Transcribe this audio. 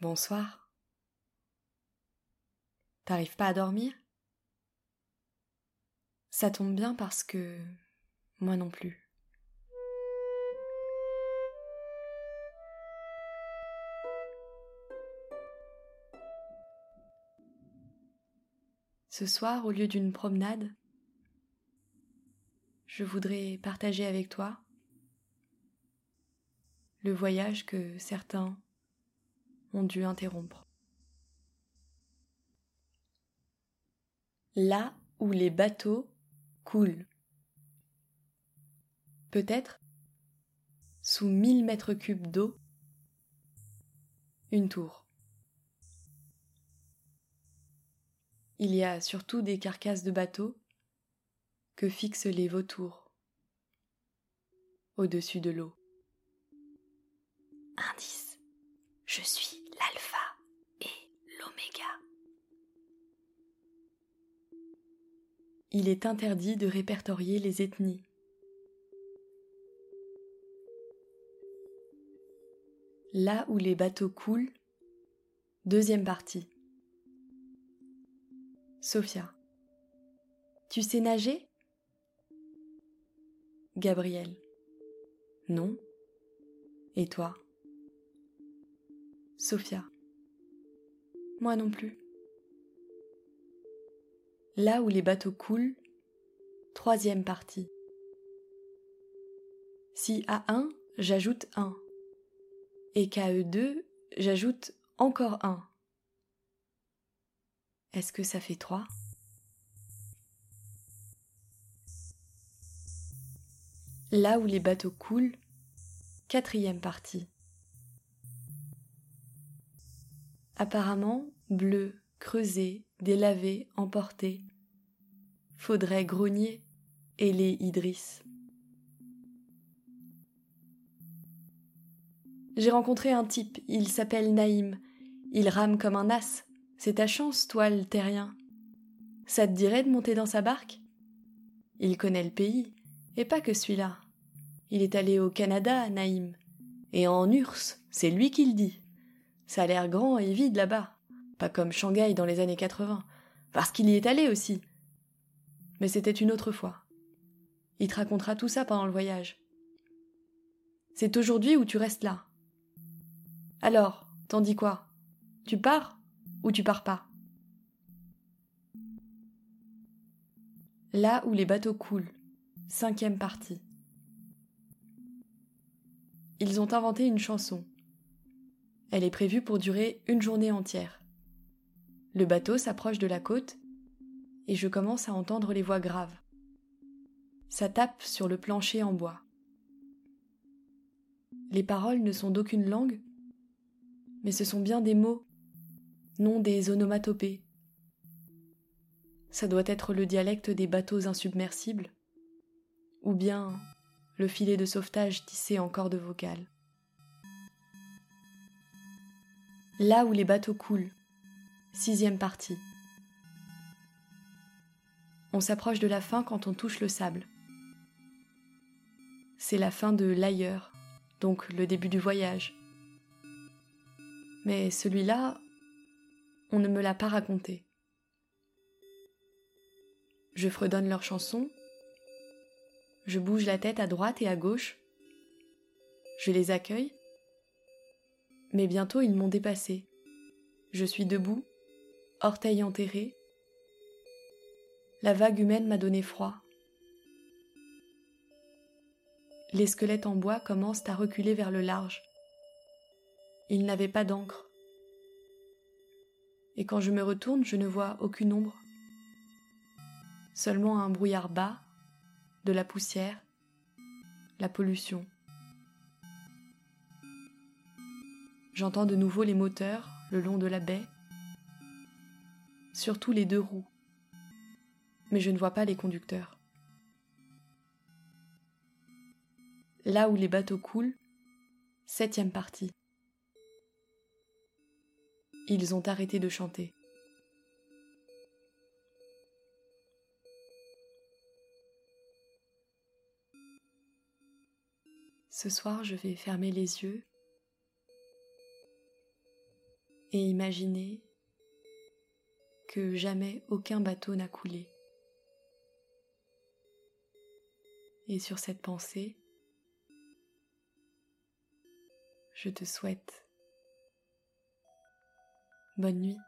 Bonsoir. T'arrives pas à dormir? Ça tombe bien parce que moi non plus. Ce soir, au lieu d'une promenade, je voudrais partager avec toi le voyage que certains ont dû interrompre. Là où les bateaux coulent. Peut-être, sous mille mètres cubes d'eau, une tour. Il y a surtout des carcasses de bateaux que fixent les vautours au-dessus de l'eau. Indice. Je suis l'alpha et l'oméga. Il est interdit de répertorier les ethnies. Là où les bateaux coulent, deuxième partie. Sophia. Tu sais nager? Gabriel. Non. Et toi? Sophia. Moi non plus. Là où les bateaux coulent, troisième partie. Si à 1, j'ajoute 1. Et qu'à E2, j'ajoute encore 1. Est-ce que ça fait 3 Là où les bateaux coulent, quatrième partie. Apparemment, bleu, creusé, délavé, emporté. Faudrait grogner, et Idriss. J'ai rencontré un type, il s'appelle Naïm. Il rame comme un as. C'est ta chance, toi, le terrien. Ça te dirait de monter dans sa barque? Il connaît le pays, et pas que celui-là. Il est allé au Canada, Naïm. Et en URSS, c'est lui qui le dit. Ça a l'air grand et vide là-bas. Pas comme Shanghai dans les années 80. Parce qu'il y est allé aussi. Mais c'était une autre fois. Il te racontera tout ça pendant le voyage. C'est aujourd'hui ou tu restes là? Alors, t'en dis quoi? Tu pars ou tu pars pas? Là où les bateaux coulent. Cinquième partie. Ils ont inventé une chanson. Elle est prévue pour durer une journée entière. Le bateau s'approche de la côte et je commence à entendre les voix graves. Ça tape sur le plancher en bois. Les paroles ne sont d'aucune langue, mais ce sont bien des mots non des onomatopées. Ça doit être le dialecte des bateaux insubmersibles, ou bien le filet de sauvetage tissé en cordes vocales. Là où les bateaux coulent, sixième partie. On s'approche de la fin quand on touche le sable. C'est la fin de l'ailleurs, donc le début du voyage. Mais celui-là, on ne me l'a pas raconté. Je fredonne leurs chansons, je bouge la tête à droite et à gauche, je les accueille, mais bientôt ils m'ont dépassé. Je suis debout, orteil enterré. La vague humaine m'a donné froid. Les squelettes en bois commencent à reculer vers le large. Ils n'avaient pas d'encre et quand je me retourne, je ne vois aucune ombre. Seulement un brouillard bas, de la poussière, la pollution. J'entends de nouveau les moteurs le long de la baie, surtout les deux roues, mais je ne vois pas les conducteurs. Là où les bateaux coulent, septième partie. Ils ont arrêté de chanter. Ce soir, je vais fermer les yeux et imaginer que jamais aucun bateau n'a coulé. Et sur cette pensée, je te souhaite bonne nuit.